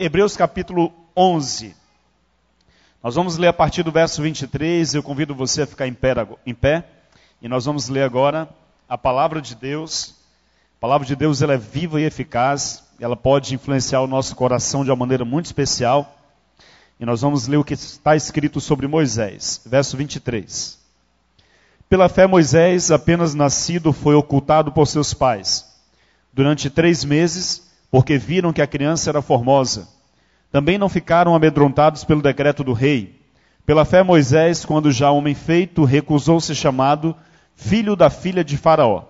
Hebreus capítulo 11. Nós vamos ler a partir do verso 23. Eu convido você a ficar em pé, em pé. E nós vamos ler agora a palavra de Deus. A palavra de Deus ela é viva e eficaz. Ela pode influenciar o nosso coração de uma maneira muito especial. E nós vamos ler o que está escrito sobre Moisés. Verso 23. Pela fé, Moisés, apenas nascido, foi ocultado por seus pais. Durante três meses porque viram que a criança era formosa. Também não ficaram amedrontados pelo decreto do rei. Pela fé, Moisés, quando já homem feito, recusou ser chamado filho da filha de Faraó,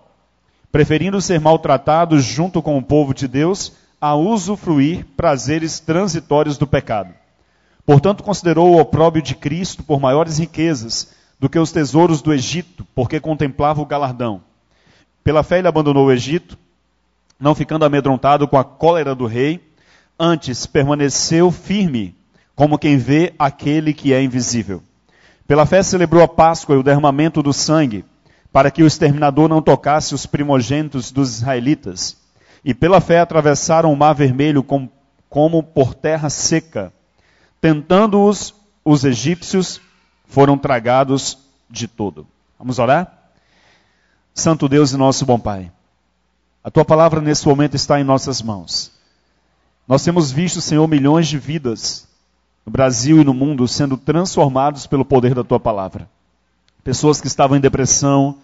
preferindo ser maltratado junto com o povo de Deus a usufruir prazeres transitórios do pecado. Portanto, considerou o opróbrio de Cristo por maiores riquezas do que os tesouros do Egito, porque contemplava o galardão. Pela fé, ele abandonou o Egito não ficando amedrontado com a cólera do rei, antes permaneceu firme, como quem vê aquele que é invisível. Pela fé celebrou a Páscoa e o derramamento do sangue, para que o exterminador não tocasse os primogênitos dos israelitas. E pela fé atravessaram o mar vermelho como, como por terra seca. Tentando-os, os egípcios foram tragados de todo. Vamos orar? Santo Deus e nosso bom Pai. A tua palavra nesse momento está em nossas mãos. Nós temos visto, Senhor, milhões de vidas no Brasil e no mundo sendo transformados pelo poder da tua palavra. Pessoas que estavam em depressão,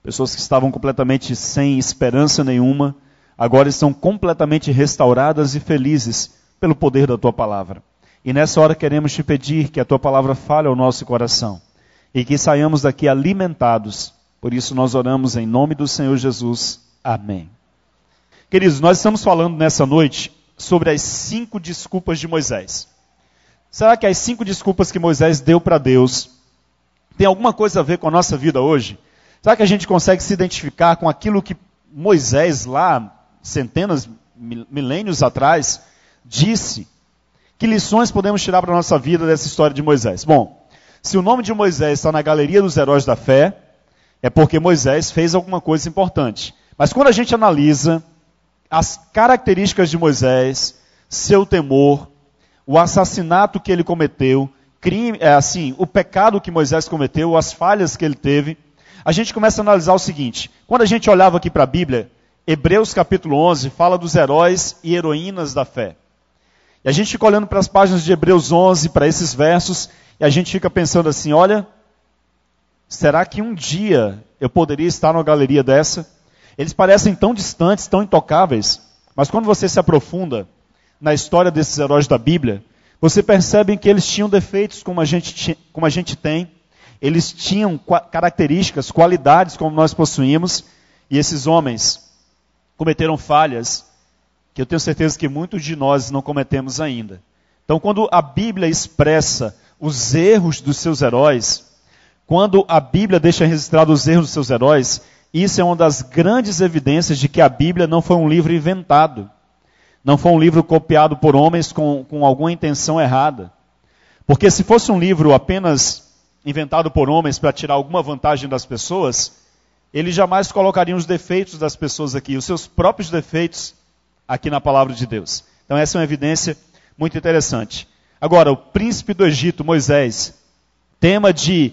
pessoas que estavam completamente sem esperança nenhuma, agora estão completamente restauradas e felizes pelo poder da tua palavra. E nessa hora queremos te pedir que a tua palavra fale ao nosso coração e que saiamos daqui alimentados. Por isso nós oramos em nome do Senhor Jesus. Amém. Queridos, nós estamos falando nessa noite sobre as cinco desculpas de Moisés. Será que as cinco desculpas que Moisés deu para Deus tem alguma coisa a ver com a nossa vida hoje? Será que a gente consegue se identificar com aquilo que Moisés, lá, centenas, milênios atrás, disse? Que lições podemos tirar para a nossa vida dessa história de Moisés? Bom, se o nome de Moisés está na galeria dos heróis da fé, é porque Moisés fez alguma coisa importante. Mas quando a gente analisa as características de Moisés, seu temor, o assassinato que ele cometeu, crime, é, assim, o pecado que Moisés cometeu, as falhas que ele teve, a gente começa a analisar o seguinte: quando a gente olhava aqui para a Bíblia, Hebreus capítulo 11 fala dos heróis e heroínas da fé. E a gente fica olhando para as páginas de Hebreus 11, para esses versos, e a gente fica pensando assim: olha, será que um dia eu poderia estar numa galeria dessa? Eles parecem tão distantes, tão intocáveis, mas quando você se aprofunda na história desses heróis da Bíblia, você percebe que eles tinham defeitos como a gente, como a gente tem, eles tinham características, qualidades como nós possuímos, e esses homens cometeram falhas que eu tenho certeza que muitos de nós não cometemos ainda. Então, quando a Bíblia expressa os erros dos seus heróis, quando a Bíblia deixa registrado os erros dos seus heróis, isso é uma das grandes evidências de que a Bíblia não foi um livro inventado. Não foi um livro copiado por homens com, com alguma intenção errada. Porque se fosse um livro apenas inventado por homens para tirar alguma vantagem das pessoas, ele jamais colocaria os defeitos das pessoas aqui, os seus próprios defeitos aqui na palavra de Deus. Então essa é uma evidência muito interessante. Agora, o príncipe do Egito, Moisés, tema de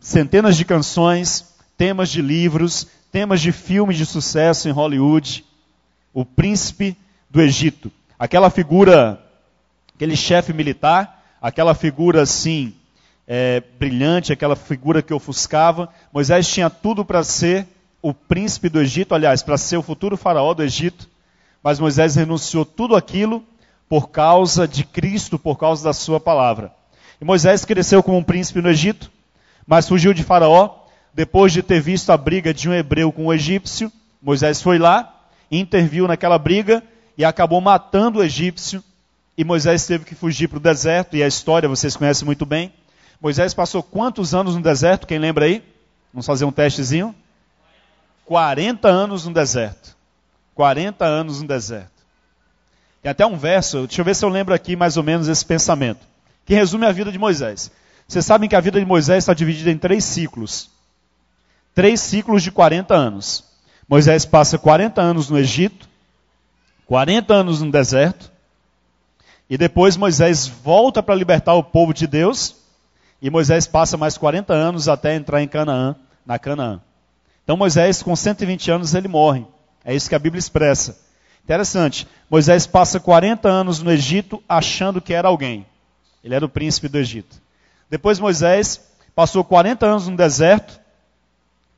centenas de canções, temas de livros, temas de filmes de sucesso em Hollywood. O príncipe do Egito. Aquela figura, aquele chefe militar, aquela figura assim, é, brilhante, aquela figura que ofuscava. Moisés tinha tudo para ser o príncipe do Egito, aliás, para ser o futuro faraó do Egito. Mas Moisés renunciou tudo aquilo por causa de Cristo, por causa da sua palavra. E Moisés cresceu como um príncipe no Egito, mas fugiu de Faraó depois de ter visto a briga de um hebreu com um egípcio, Moisés foi lá, interviu naquela briga e acabou matando o egípcio. E Moisés teve que fugir para o deserto, e a história vocês conhecem muito bem. Moisés passou quantos anos no deserto? Quem lembra aí? Vamos fazer um testezinho? 40 anos no deserto. 40 anos no deserto. Tem até um verso, deixa eu ver se eu lembro aqui mais ou menos esse pensamento, que resume a vida de Moisés. Vocês sabem que a vida de Moisés está dividida em três ciclos três ciclos de 40 anos. Moisés passa 40 anos no Egito, 40 anos no deserto, E depois Moisés volta para libertar o povo de Deus. E Moisés passa mais 40 anos até entrar em Canaã, na Canaã. Então Moisés, com 120 anos, ele morre. É isso que a Bíblia expressa. Interessante. Moisés passa 40 anos no Egito achando que era alguém. Ele era o príncipe do Egito. Depois Moisés passou 40 anos no deserto,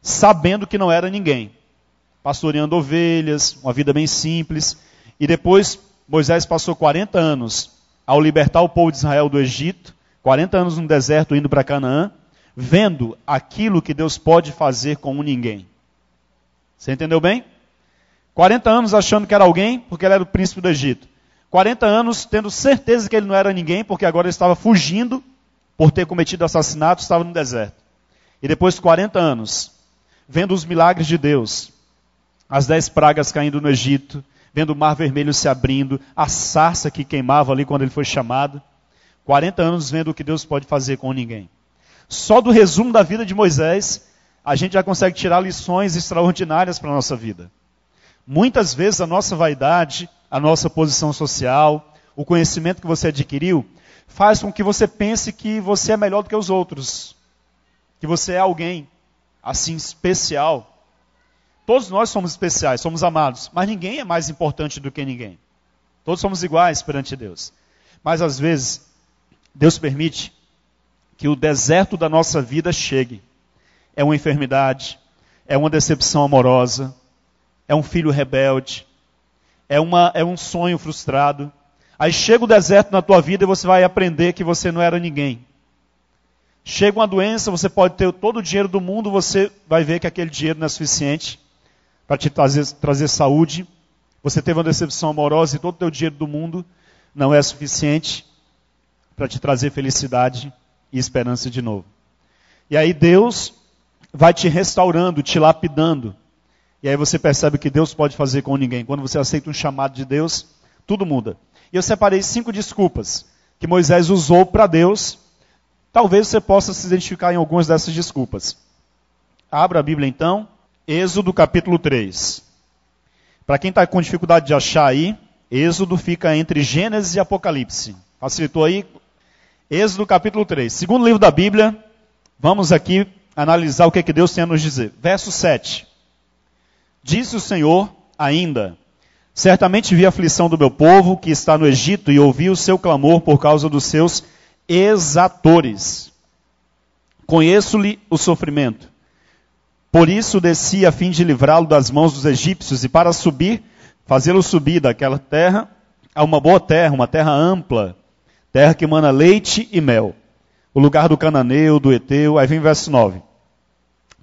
sabendo que não era ninguém. Pastoreando ovelhas, uma vida bem simples. E depois Moisés passou 40 anos ao libertar o povo de Israel do Egito, 40 anos no deserto indo para Canaã, vendo aquilo que Deus pode fazer com um ninguém. Você entendeu bem? 40 anos achando que era alguém, porque ele era o príncipe do Egito. 40 anos tendo certeza que ele não era ninguém, porque agora ele estava fugindo por ter cometido assassinato, estava no deserto. E depois 40 anos, vendo os milagres de Deus, as dez pragas caindo no Egito, vendo o mar vermelho se abrindo, a sarça que queimava ali quando ele foi chamado. 40 anos vendo o que Deus pode fazer com ninguém. Só do resumo da vida de Moisés, a gente já consegue tirar lições extraordinárias para a nossa vida. Muitas vezes a nossa vaidade, a nossa posição social, o conhecimento que você adquiriu, faz com que você pense que você é melhor do que os outros, que você é alguém assim especial. Todos nós somos especiais, somos amados, mas ninguém é mais importante do que ninguém. Todos somos iguais perante Deus. Mas às vezes, Deus permite que o deserto da nossa vida chegue. É uma enfermidade, é uma decepção amorosa, é um filho rebelde, é, uma, é um sonho frustrado. Aí chega o deserto na tua vida e você vai aprender que você não era ninguém. Chega uma doença, você pode ter todo o dinheiro do mundo, você vai ver que aquele dinheiro não é suficiente para te trazer, trazer saúde. Você teve uma decepção amorosa e todo o teu dinheiro do mundo não é suficiente para te trazer felicidade e esperança de novo. E aí Deus vai te restaurando, te lapidando. E aí você percebe que Deus pode fazer com ninguém. Quando você aceita um chamado de Deus, tudo muda. E eu separei cinco desculpas que Moisés usou para Deus. Talvez você possa se identificar em algumas dessas desculpas. Abra a Bíblia então, Êxodo capítulo 3. Para quem está com dificuldade de achar aí, Êxodo fica entre Gênesis e Apocalipse. Facilitou aí? Êxodo capítulo 3. Segundo livro da Bíblia, vamos aqui analisar o que, é que Deus tem a nos dizer. Verso 7. Disse o Senhor ainda: Certamente vi a aflição do meu povo que está no Egito e ouvi o seu clamor por causa dos seus exatores. Conheço-lhe o sofrimento por isso desci a fim de livrá-lo das mãos dos egípcios e para subir, fazê-lo subir daquela terra a uma boa terra, uma terra ampla, terra que emana leite e mel. O lugar do cananeu, do eteu, aí vem verso 9.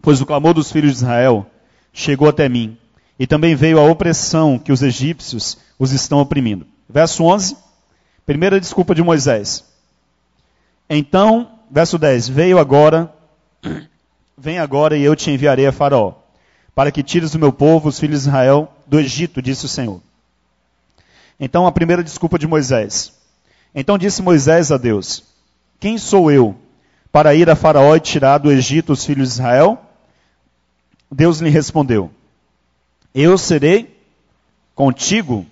Pois o clamor dos filhos de Israel chegou até mim, e também veio a opressão que os egípcios os estão oprimindo. Verso 11, primeira desculpa de Moisés. Então, verso 10, veio agora Vem agora e eu te enviarei a Faraó, para que tires o meu povo, os filhos de Israel, do Egito, disse o Senhor. Então a primeira desculpa de Moisés. Então disse Moisés a Deus: Quem sou eu para ir a Faraó e tirar do Egito os filhos de Israel? Deus lhe respondeu: Eu serei contigo,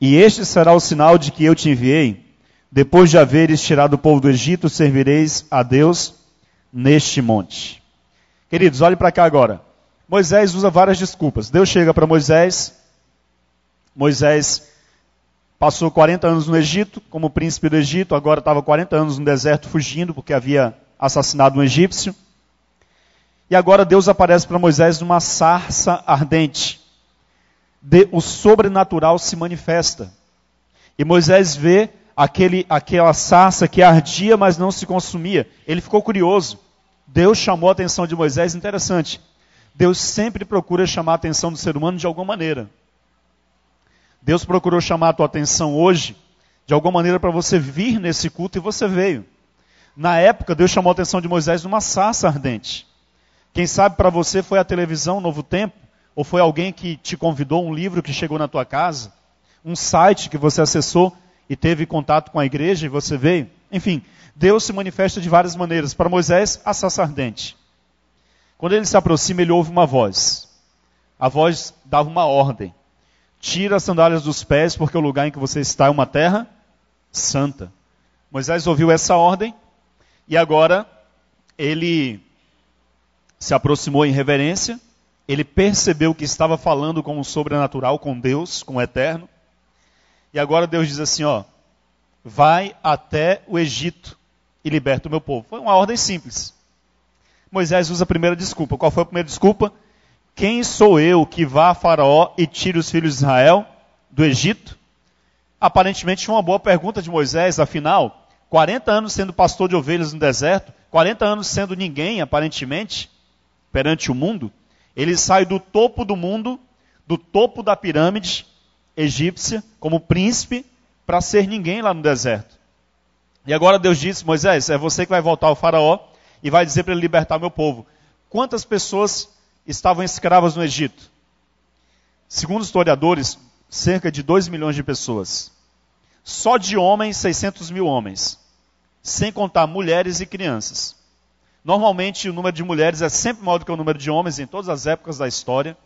e este será o sinal de que eu te enviei. Depois de haveres tirado o povo do Egito, servireis a Deus neste monte. Queridos, olhe para cá agora. Moisés usa várias desculpas. Deus chega para Moisés. Moisés passou 40 anos no Egito, como príncipe do Egito, agora estava 40 anos no deserto fugindo, porque havia assassinado um egípcio. E agora Deus aparece para Moisés numa sarça ardente. De, o sobrenatural se manifesta. E Moisés vê aquele, aquela sarça que ardia, mas não se consumia. Ele ficou curioso. Deus chamou a atenção de Moisés, interessante. Deus sempre procura chamar a atenção do ser humano de alguma maneira. Deus procurou chamar a tua atenção hoje, de alguma maneira, para você vir nesse culto e você veio. Na época, Deus chamou a atenção de Moisés numa sarça ardente. Quem sabe para você foi a televisão Novo Tempo, ou foi alguém que te convidou, um livro que chegou na tua casa, um site que você acessou e teve contato com a igreja e você veio. Enfim, Deus se manifesta de várias maneiras. Para Moisés, a sarça ardente. Quando ele se aproxima, ele ouve uma voz. A voz dava uma ordem. Tira as sandálias dos pés, porque o lugar em que você está é uma terra santa. Moisés ouviu essa ordem e agora ele se aproximou em reverência, ele percebeu que estava falando com o sobrenatural, com Deus, com o eterno. E agora Deus diz assim, ó, vai até o Egito e liberta o meu povo. Foi uma ordem simples. Moisés usa a primeira desculpa. Qual foi a primeira desculpa? Quem sou eu que vá a Faraó e tire os filhos de Israel do Egito? Aparentemente uma boa pergunta de Moisés, afinal, 40 anos sendo pastor de ovelhas no deserto, 40 anos sendo ninguém, aparentemente, perante o mundo, ele sai do topo do mundo, do topo da pirâmide egípcia, como príncipe, para ser ninguém lá no deserto. E agora Deus disse: Moisés, é você que vai voltar ao Faraó e vai dizer para ele libertar meu povo. Quantas pessoas estavam escravas no Egito? Segundo historiadores, cerca de 2 milhões de pessoas. Só de homens, 600 mil homens. Sem contar mulheres e crianças. Normalmente o número de mulheres é sempre maior do que o número de homens em todas as épocas da história.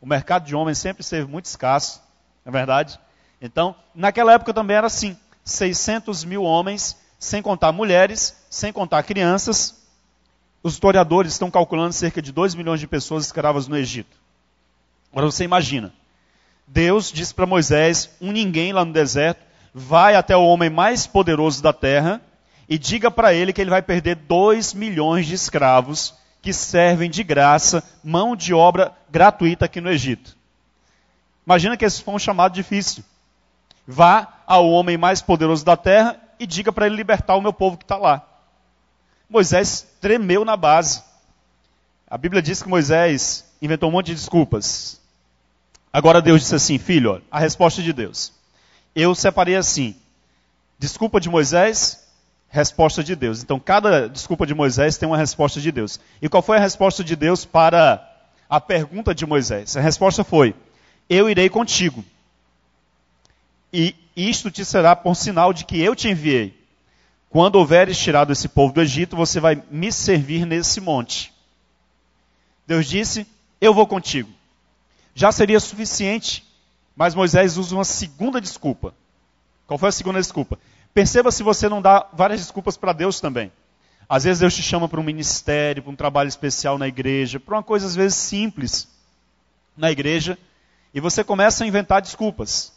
O mercado de homens sempre esteve muito escasso, é verdade? Então, naquela época também era assim: 600 mil homens, sem contar mulheres, sem contar crianças. Os historiadores estão calculando cerca de 2 milhões de pessoas escravas no Egito. Agora você imagina: Deus disse para Moisés, um ninguém lá no deserto, vai até o homem mais poderoso da terra e diga para ele que ele vai perder 2 milhões de escravos que servem de graça, mão de obra gratuita aqui no Egito. Imagina que esse foi um chamado difícil. Vá ao homem mais poderoso da terra e diga para ele libertar o meu povo que está lá. Moisés tremeu na base. A Bíblia diz que Moisés inventou um monte de desculpas. Agora Deus disse assim, filho, a resposta de Deus. Eu separei assim, desculpa de Moisés, resposta de Deus. Então, cada desculpa de Moisés tem uma resposta de Deus. E qual foi a resposta de Deus para a pergunta de Moisés? A resposta foi: Eu irei contigo. E isto te será por sinal de que eu te enviei. Quando houveres tirado esse povo do Egito, você vai me servir nesse monte. Deus disse: Eu vou contigo. Já seria suficiente, mas Moisés usa uma segunda desculpa. Qual foi a segunda desculpa? Perceba se você não dá várias desculpas para Deus também. Às vezes Deus te chama para um ministério, para um trabalho especial na igreja, para uma coisa às vezes simples na igreja, e você começa a inventar desculpas.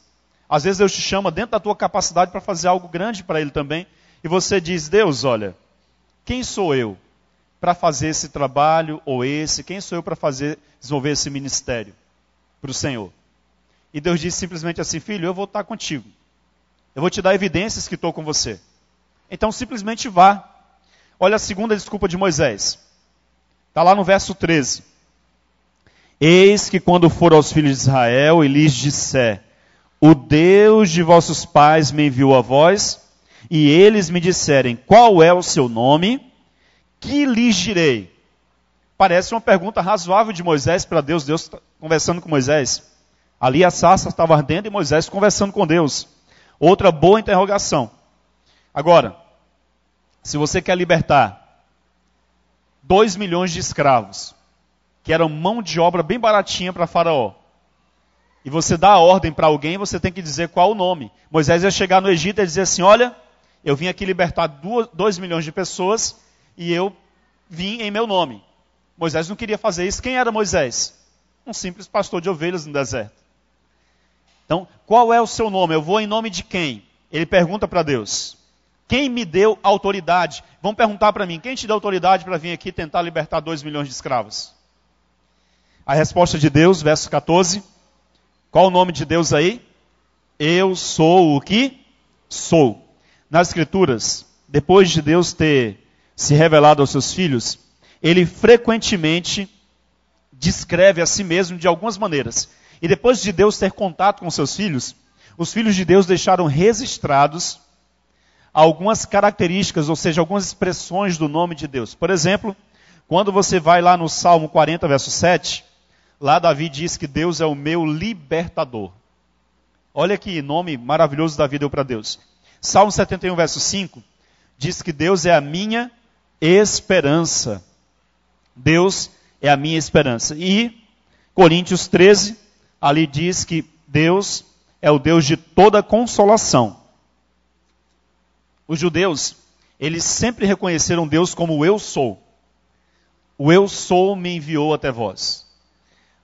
Às vezes Deus te chama dentro da tua capacidade para fazer algo grande para Ele também, e você diz: Deus, olha, quem sou eu para fazer esse trabalho ou esse? Quem sou eu para fazer desenvolver esse ministério para o Senhor? E Deus diz simplesmente assim: Filho, eu vou estar contigo. Eu vou te dar evidências que estou com você. Então simplesmente vá. Olha a segunda desculpa de Moisés. Está lá no verso 13. Eis que quando for aos filhos de Israel e lhes disser: O Deus de vossos pais me enviou a vós, e eles me disserem: Qual é o seu nome? Que lhes direi? Parece uma pergunta razoável de Moisés para Deus, Deus tá conversando com Moisés. Ali a sarça estava ardendo e Moisés conversando com Deus. Outra boa interrogação. Agora, se você quer libertar 2 milhões de escravos, que eram mão de obra bem baratinha para Faraó, e você dá a ordem para alguém, você tem que dizer qual o nome. Moisés ia chegar no Egito e dizer assim: Olha, eu vim aqui libertar 2 milhões de pessoas e eu vim em meu nome. Moisés não queria fazer isso. Quem era Moisés? Um simples pastor de ovelhas no deserto. Então, qual é o seu nome? Eu vou em nome de quem? Ele pergunta para Deus. Quem me deu autoridade? Vão perguntar para mim, quem te deu autoridade para vir aqui tentar libertar 2 milhões de escravos? A resposta de Deus, verso 14. Qual o nome de Deus aí? Eu sou o que sou. Nas Escrituras, depois de Deus ter se revelado aos seus filhos, ele frequentemente descreve a si mesmo de algumas maneiras. E depois de Deus ter contato com seus filhos, os filhos de Deus deixaram registrados algumas características, ou seja, algumas expressões do nome de Deus. Por exemplo, quando você vai lá no Salmo 40, verso 7, lá Davi diz que Deus é o meu libertador. Olha que nome maravilhoso Davi deu para Deus. Salmo 71, verso 5, diz que Deus é a minha esperança. Deus é a minha esperança. E Coríntios 13, ali diz que Deus é o Deus de toda consolação. Os judeus, eles sempre reconheceram Deus como eu sou. O eu sou me enviou até vós.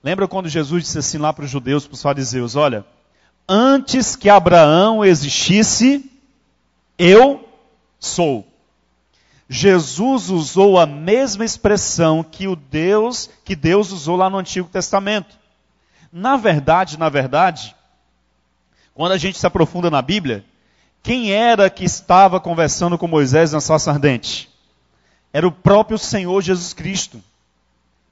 Lembra quando Jesus disse assim lá para os judeus, para os fariseus: Olha, antes que Abraão existisse, eu sou. Jesus usou a mesma expressão que o Deus, que Deus usou lá no Antigo Testamento. Na verdade, na verdade, quando a gente se aprofunda na Bíblia, quem era que estava conversando com Moisés na sarça ardente? Era o próprio Senhor Jesus Cristo.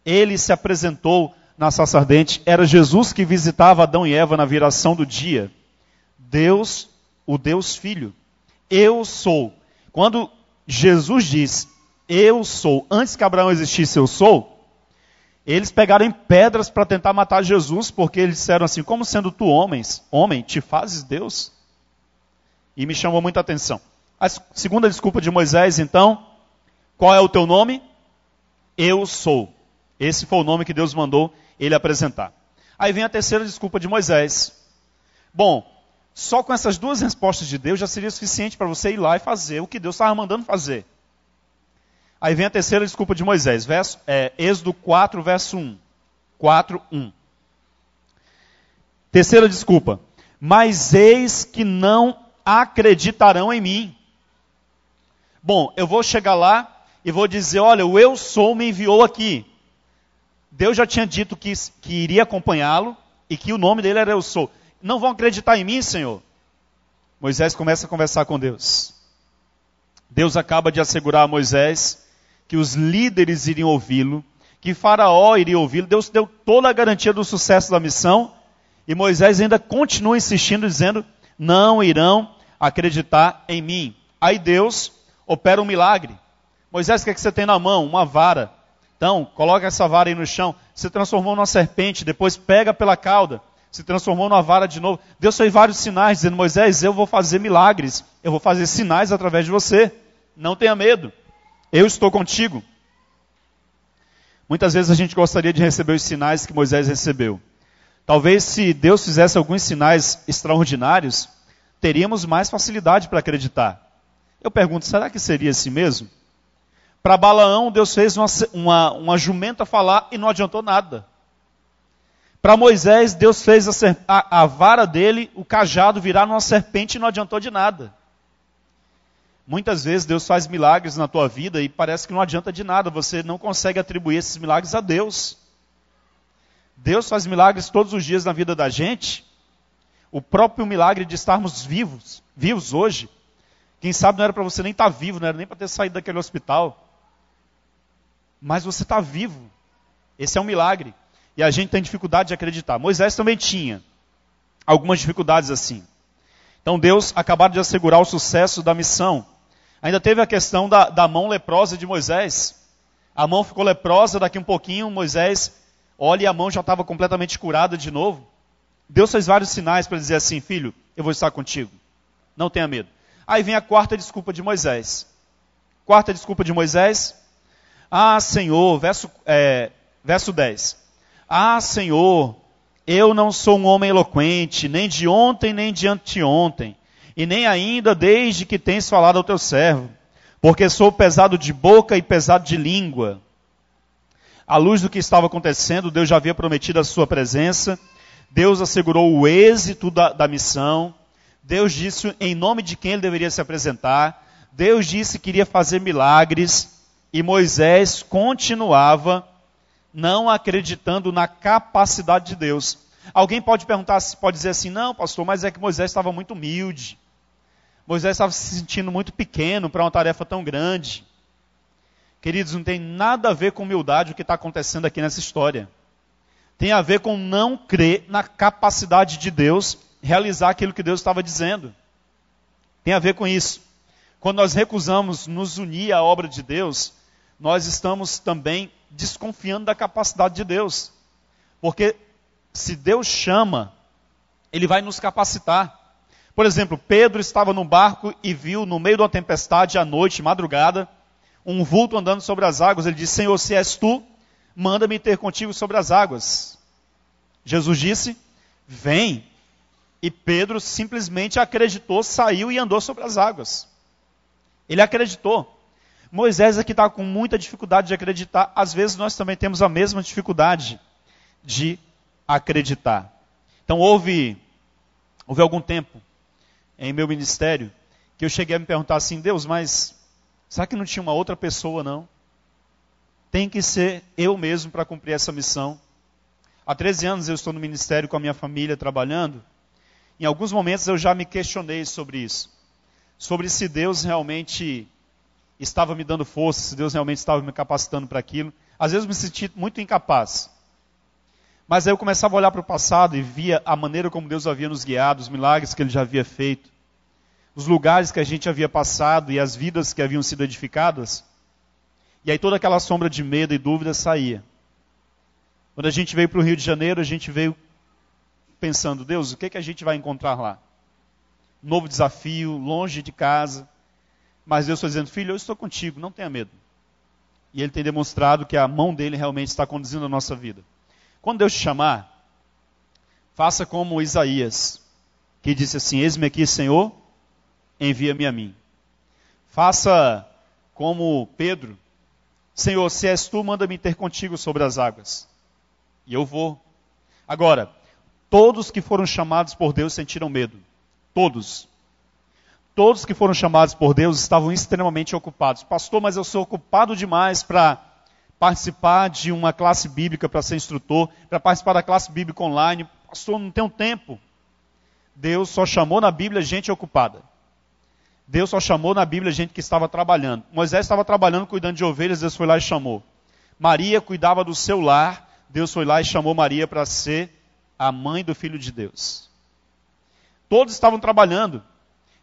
Ele se apresentou na sarça ardente, era Jesus que visitava Adão e Eva na viração do dia. Deus, o Deus Filho. Eu sou. Quando Jesus diz, eu sou, antes que Abraão existisse, eu sou, eles pegaram pedras para tentar matar Jesus, porque eles disseram assim: como sendo tu homens, homem, te fazes Deus? E me chamou muita atenção. A segunda desculpa de Moisés, então, qual é o teu nome? Eu sou. Esse foi o nome que Deus mandou ele apresentar. Aí vem a terceira desculpa de Moisés. Bom, só com essas duas respostas de Deus já seria suficiente para você ir lá e fazer o que Deus estava mandando fazer. Aí vem a terceira desculpa de Moisés, verso, é, Êxodo 4, verso 1. 4, 1. Terceira desculpa. Mas eis que não acreditarão em mim. Bom, eu vou chegar lá e vou dizer: olha, o eu sou me enviou aqui. Deus já tinha dito que, que iria acompanhá-lo e que o nome dele era eu sou não vão acreditar em mim, Senhor? Moisés começa a conversar com Deus. Deus acaba de assegurar a Moisés que os líderes iriam ouvi-lo, que Faraó iria ouvi-lo. Deus deu toda a garantia do sucesso da missão e Moisés ainda continua insistindo, dizendo: Não irão acreditar em mim. Aí Deus opera um milagre. Moisés, o que, é que você tem na mão? Uma vara. Então, coloca essa vara aí no chão. Se transformou numa serpente, depois pega pela cauda se transformou numa vara de novo. Deus fez vários sinais, dizendo: Moisés, eu vou fazer milagres, eu vou fazer sinais através de você. Não tenha medo, eu estou contigo. Muitas vezes a gente gostaria de receber os sinais que Moisés recebeu. Talvez se Deus fizesse alguns sinais extraordinários, teríamos mais facilidade para acreditar. Eu pergunto, será que seria assim mesmo? Para Balaão, Deus fez uma, uma, uma jumenta falar e não adiantou nada. Para Moisés, Deus fez a, a, a, vara dele, o cajado, virar numa serpente e não adiantou de nada. Muitas vezes Deus faz milagres na tua vida e parece que não adianta de nada, você não consegue atribuir esses milagres a Deus. Deus faz milagres todos os dias na vida da gente. O próprio milagre de estarmos vivos, vivos hoje, quem sabe não era para você nem estar tá vivo, não era nem para ter saído daquele hospital. Mas você está vivo. Esse é um milagre. E a gente tem dificuldade de acreditar. Moisés também tinha algumas dificuldades assim. Então Deus acabaram de assegurar o sucesso da missão. Ainda teve a questão da, da mão leprosa de Moisés. A mão ficou leprosa, daqui um pouquinho Moisés olha e a mão já estava completamente curada de novo. Deus fez vários sinais para dizer assim: Filho, eu vou estar contigo. Não tenha medo. Aí vem a quarta desculpa de Moisés. Quarta desculpa de Moisés. Ah, Senhor, verso, é, verso 10. Ah, Senhor, eu não sou um homem eloquente, nem de ontem, nem de anteontem, e nem ainda desde que tens falado ao teu servo, porque sou pesado de boca e pesado de língua. À luz do que estava acontecendo, Deus já havia prometido a sua presença, Deus assegurou o êxito da, da missão, Deus disse em nome de quem ele deveria se apresentar, Deus disse que iria fazer milagres, e Moisés continuava não acreditando na capacidade de Deus. Alguém pode perguntar, pode dizer assim, não, pastor, mas é que Moisés estava muito humilde. Moisés estava se sentindo muito pequeno para uma tarefa tão grande. Queridos, não tem nada a ver com humildade o que está acontecendo aqui nessa história. Tem a ver com não crer na capacidade de Deus realizar aquilo que Deus estava dizendo. Tem a ver com isso. Quando nós recusamos nos unir à obra de Deus, nós estamos também desconfiando da capacidade de Deus. Porque se Deus chama, Ele vai nos capacitar. Por exemplo, Pedro estava num barco e viu no meio de uma tempestade à noite, madrugada, um vulto andando sobre as águas. Ele disse: Senhor, se és tu, manda-me ter contigo sobre as águas. Jesus disse: Vem. E Pedro simplesmente acreditou, saiu e andou sobre as águas. Ele acreditou. Moisés aqui está com muita dificuldade de acreditar. Às vezes nós também temos a mesma dificuldade de acreditar. Então houve, houve algum tempo em meu ministério que eu cheguei a me perguntar assim, Deus, mas será que não tinha uma outra pessoa não? Tem que ser eu mesmo para cumprir essa missão. Há 13 anos eu estou no ministério com a minha família trabalhando. Em alguns momentos eu já me questionei sobre isso. Sobre se Deus realmente estava me dando força, se Deus realmente estava me capacitando para aquilo. Às vezes eu me senti muito incapaz. Mas aí eu começava a olhar para o passado e via a maneira como Deus havia nos guiado, os milagres que Ele já havia feito, os lugares que a gente havia passado e as vidas que haviam sido edificadas. E aí toda aquela sombra de medo e dúvida saía. Quando a gente veio para o Rio de Janeiro, a gente veio pensando, Deus, o que, é que a gente vai encontrar lá? Novo desafio, longe de casa. Mas Deus está dizendo, filho, eu estou contigo, não tenha medo. E Ele tem demonstrado que a mão dele realmente está conduzindo a nossa vida. Quando Deus te chamar, faça como Isaías, que disse assim: Eis-me aqui, Senhor, envia-me a mim. Faça como Pedro, Senhor, se és tu, manda-me ter contigo sobre as águas. E eu vou. Agora, todos que foram chamados por Deus sentiram medo. Todos. Todos que foram chamados por Deus estavam extremamente ocupados. Pastor, mas eu sou ocupado demais para participar de uma classe bíblica, para ser instrutor, para participar da classe bíblica online. Pastor, não tenho tempo. Deus só chamou na Bíblia gente ocupada. Deus só chamou na Bíblia gente que estava trabalhando. Moisés estava trabalhando, cuidando de ovelhas, Deus foi lá e chamou. Maria cuidava do seu lar, Deus foi lá e chamou Maria para ser a mãe do filho de Deus. Todos estavam trabalhando.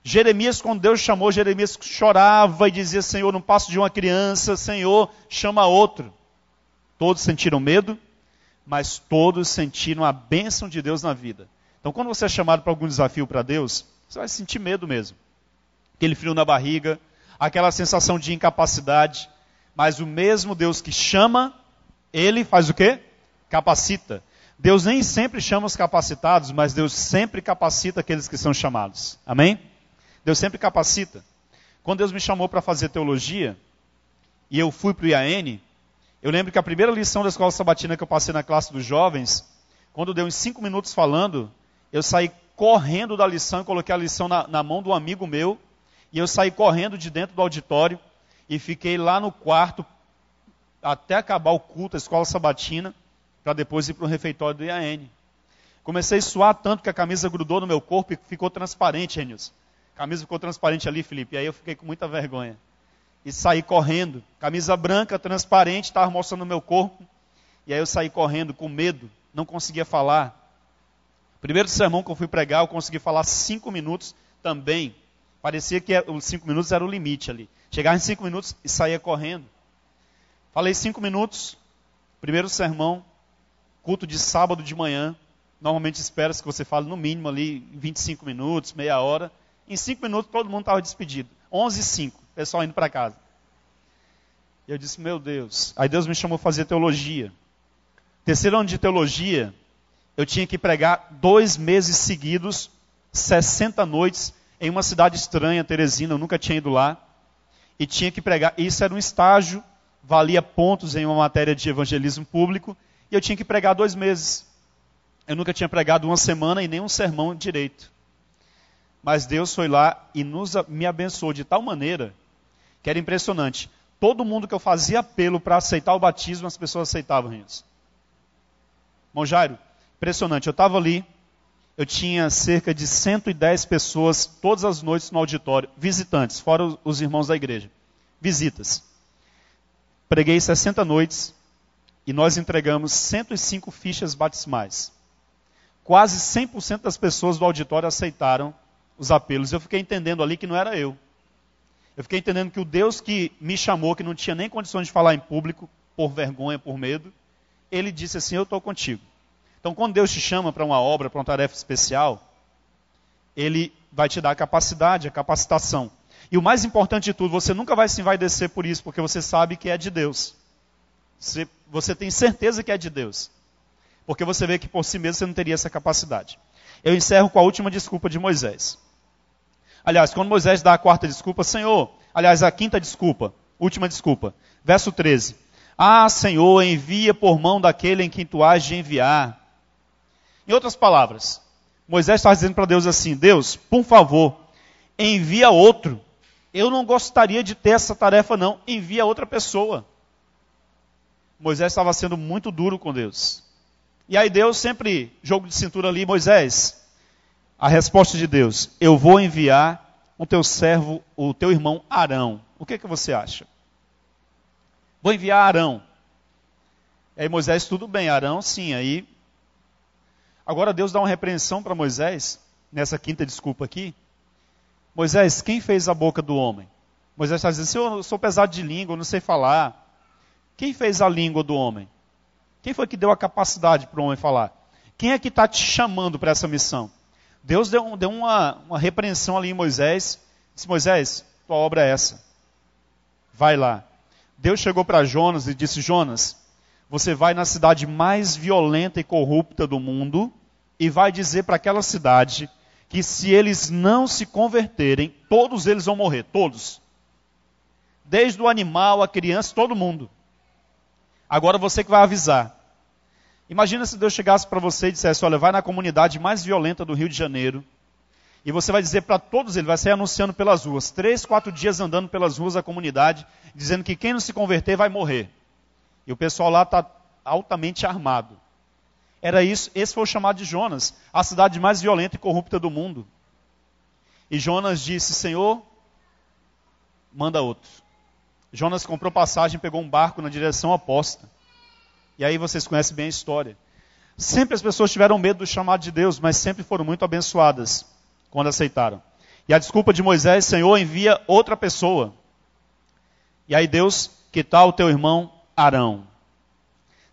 Jeremias, quando Deus chamou, Jeremias chorava e dizia: Senhor, não passo de uma criança, Senhor, chama outro. Todos sentiram medo, mas todos sentiram a bênção de Deus na vida. Então, quando você é chamado para algum desafio para Deus, você vai sentir medo mesmo. Aquele frio na barriga, aquela sensação de incapacidade. Mas o mesmo Deus que chama, ele faz o quê? Capacita. Deus nem sempre chama os capacitados, mas Deus sempre capacita aqueles que são chamados. Amém? Deus sempre capacita. Quando Deus me chamou para fazer teologia, e eu fui para o IAN, eu lembro que a primeira lição da escola sabatina que eu passei na classe dos jovens, quando deu uns cinco minutos falando, eu saí correndo da lição coloquei a lição na, na mão de um amigo meu, e eu saí correndo de dentro do auditório e fiquei lá no quarto até acabar o culto, a escola sabatina, para depois ir para o refeitório do IAN. Comecei a suar tanto que a camisa grudou no meu corpo e ficou transparente, Renilson. Camisa ficou transparente ali, Felipe. E aí eu fiquei com muita vergonha. E saí correndo. Camisa branca, transparente, estava mostrando o meu corpo. E aí eu saí correndo com medo. Não conseguia falar. Primeiro sermão que eu fui pregar, eu consegui falar cinco minutos também. Parecia que os cinco minutos era o limite ali. Chegava em cinco minutos e saía correndo. Falei cinco minutos. Primeiro sermão, culto de sábado de manhã. Normalmente espera-se que você fale no mínimo ali 25 minutos, meia hora. Em cinco minutos todo mundo estava despedido. 11 e 5, pessoal indo para casa. E eu disse, meu Deus. Aí Deus me chamou a fazer teologia. Terceiro ano de teologia, eu tinha que pregar dois meses seguidos, 60 noites, em uma cidade estranha, Teresina, eu nunca tinha ido lá. E tinha que pregar. Isso era um estágio, valia pontos em uma matéria de evangelismo público. E eu tinha que pregar dois meses. Eu nunca tinha pregado uma semana e nem um sermão direito. Mas Deus foi lá e nos, me abençoou de tal maneira que era impressionante. Todo mundo que eu fazia apelo para aceitar o batismo, as pessoas aceitavam isso. Irmão Jairo, impressionante. Eu estava ali, eu tinha cerca de 110 pessoas todas as noites no auditório, visitantes, fora os irmãos da igreja. Visitas. Preguei 60 noites e nós entregamos 105 fichas batismais. Quase 100% das pessoas do auditório aceitaram os apelos. Eu fiquei entendendo ali que não era eu. Eu fiquei entendendo que o Deus que me chamou, que não tinha nem condições de falar em público, por vergonha, por medo, ele disse assim: Eu estou contigo. Então, quando Deus te chama para uma obra, para uma tarefa especial, ele vai te dar a capacidade, a capacitação. E o mais importante de tudo, você nunca vai se envaidecer por isso, porque você sabe que é de Deus. Você, você tem certeza que é de Deus. Porque você vê que por si mesmo você não teria essa capacidade. Eu encerro com a última desculpa de Moisés. Aliás, quando Moisés dá a quarta desculpa, Senhor, Aliás, a quinta desculpa, última desculpa. Verso 13. Ah, Senhor, envia por mão daquele em quem tu has de enviar. Em outras palavras, Moisés está dizendo para Deus assim: Deus, por favor, envia outro. Eu não gostaria de ter essa tarefa, não. Envia outra pessoa. Moisés estava sendo muito duro com Deus. E aí Deus sempre, jogo de cintura ali, Moisés, a resposta de Deus, eu vou enviar o teu servo, o teu irmão Arão. O que, que você acha? Vou enviar Arão. Aí Moisés, tudo bem, Arão, sim. Aí, agora Deus dá uma repreensão para Moisés, nessa quinta desculpa aqui. Moisés, quem fez a boca do homem? Moisés está dizendo, eu sou pesado de língua, eu não sei falar. Quem fez a língua do homem? Quem foi que deu a capacidade para o homem falar? Quem é que está te chamando para essa missão? Deus deu, deu uma, uma, repreensão ali em Moisés. Disse: Moisés, tua obra é essa. Vai lá. Deus chegou para Jonas e disse: Jonas, você vai na cidade mais violenta e corrupta do mundo e vai dizer para aquela cidade que se eles não se converterem, todos eles vão morrer, todos. Desde o animal, a criança, todo mundo. Agora você que vai avisar. Imagina se Deus chegasse para você e dissesse: Olha, vai na comunidade mais violenta do Rio de Janeiro. E você vai dizer para todos eles, vai sair anunciando pelas ruas, três, quatro dias andando pelas ruas da comunidade, dizendo que quem não se converter vai morrer. E o pessoal lá está altamente armado. Era isso, esse foi o chamado de Jonas, a cidade mais violenta e corrupta do mundo. E Jonas disse: Senhor, manda outro. Jonas comprou passagem, pegou um barco na direção oposta. E aí vocês conhecem bem a história. Sempre as pessoas tiveram medo do chamado de Deus, mas sempre foram muito abençoadas quando aceitaram. E a desculpa de Moisés, Senhor, envia outra pessoa. E aí Deus, que tal o teu irmão Arão?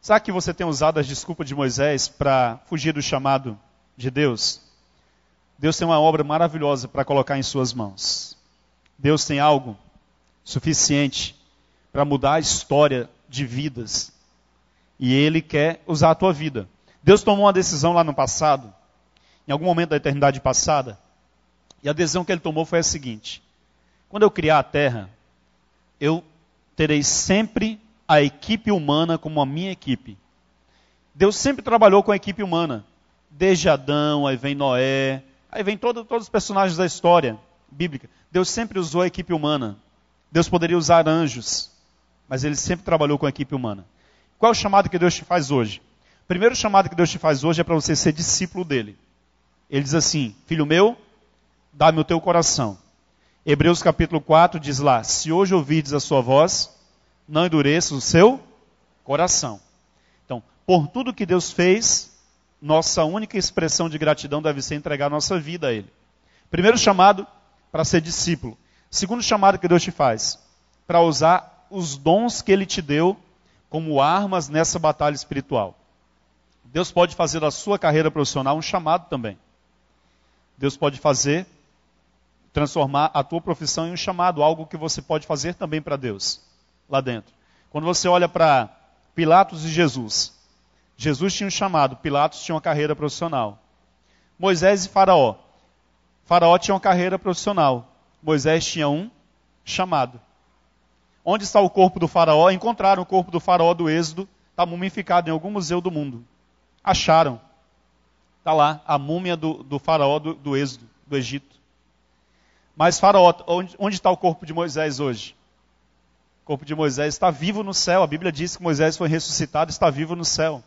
Sabe que você tem usado as desculpas de Moisés para fugir do chamado de Deus? Deus tem uma obra maravilhosa para colocar em suas mãos. Deus tem algo suficiente para mudar a história de vidas. E Ele quer usar a tua vida. Deus tomou uma decisão lá no passado, em algum momento da eternidade passada, e a decisão que Ele tomou foi a seguinte: quando eu criar a terra, eu terei sempre a equipe humana como a minha equipe. Deus sempre trabalhou com a equipe humana. Desde Adão, aí vem Noé, aí vem todo, todos os personagens da história bíblica. Deus sempre usou a equipe humana. Deus poderia usar anjos, mas ele sempre trabalhou com a equipe humana. Qual é o chamado que Deus te faz hoje? O primeiro chamado que Deus te faz hoje é para você ser discípulo dele. Ele diz assim: Filho meu, dá-me o teu coração. Hebreus capítulo 4 diz lá: Se hoje ouvides a sua voz, não endureça o seu coração. Então, por tudo que Deus fez, nossa única expressão de gratidão deve ser entregar nossa vida a Ele. Primeiro chamado para ser discípulo. Segundo chamado que Deus te faz, para usar os dons que Ele te deu como armas nessa batalha espiritual. Deus pode fazer da sua carreira profissional um chamado também. Deus pode fazer, transformar a tua profissão em um chamado, algo que você pode fazer também para Deus, lá dentro. Quando você olha para Pilatos e Jesus, Jesus tinha um chamado, Pilatos tinha uma carreira profissional. Moisés e Faraó. Faraó tinha uma carreira profissional. Moisés tinha um chamado. Onde está o corpo do faraó? Encontraram o corpo do faraó do Êxodo, está mumificado em algum museu do mundo. Acharam. Está lá, a múmia do, do faraó do, do, Êxodo, do Egito. Mas faraó, onde, onde está o corpo de Moisés hoje? O corpo de Moisés está vivo no céu. A Bíblia diz que Moisés foi ressuscitado, está vivo no céu.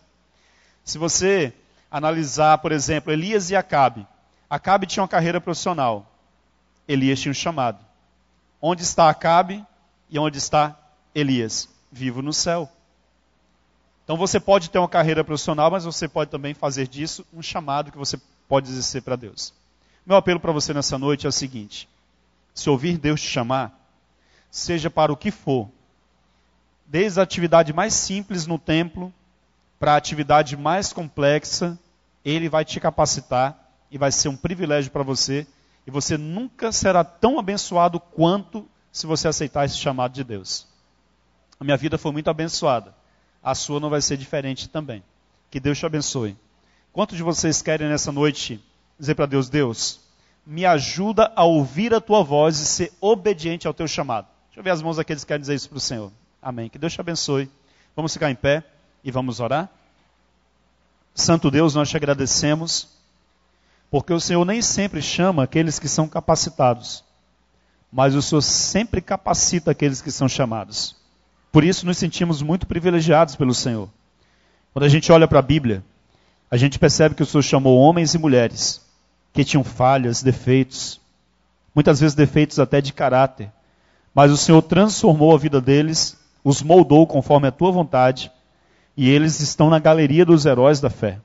Se você analisar, por exemplo, Elias e Acabe. Acabe tinha uma carreira profissional. Elias tinha um chamado. Onde está Acabe e onde está Elias? Vivo no céu. Então você pode ter uma carreira profissional, mas você pode também fazer disso um chamado que você pode exercer para Deus. Meu apelo para você nessa noite é o seguinte: se ouvir Deus te chamar, seja para o que for, desde a atividade mais simples no templo para a atividade mais complexa, Ele vai te capacitar e vai ser um privilégio para você e você nunca será tão abençoado quanto se você aceitar esse chamado de Deus. A minha vida foi muito abençoada. A sua não vai ser diferente também. Que Deus te abençoe. Quantos de vocês querem nessa noite dizer para Deus: Deus, me ajuda a ouvir a tua voz e ser obediente ao teu chamado. Deixa eu ver as mãos daqueles que querem dizer isso para o Senhor. Amém. Que Deus te abençoe. Vamos ficar em pé e vamos orar. Santo Deus, nós te agradecemos, porque o Senhor nem sempre chama aqueles que são capacitados, mas o Senhor sempre capacita aqueles que são chamados. Por isso nos sentimos muito privilegiados pelo Senhor. Quando a gente olha para a Bíblia, a gente percebe que o Senhor chamou homens e mulheres que tinham falhas, defeitos, muitas vezes defeitos até de caráter, mas o Senhor transformou a vida deles, os moldou conforme a tua vontade, e eles estão na galeria dos heróis da fé.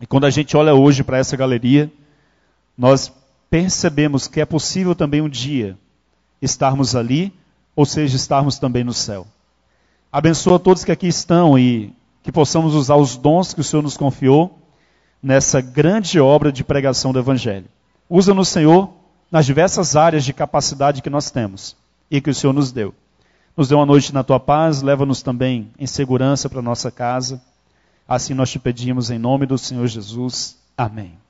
E quando a gente olha hoje para essa galeria, nós percebemos que é possível também um dia estarmos ali, ou seja, estarmos também no céu. Abençoa todos que aqui estão e que possamos usar os dons que o Senhor nos confiou nessa grande obra de pregação do Evangelho. Usa-nos, Senhor, nas diversas áreas de capacidade que nós temos e que o Senhor nos deu. Nos dê uma noite na tua paz, leva-nos também em segurança para nossa casa. Assim nós te pedimos em nome do Senhor Jesus. Amém.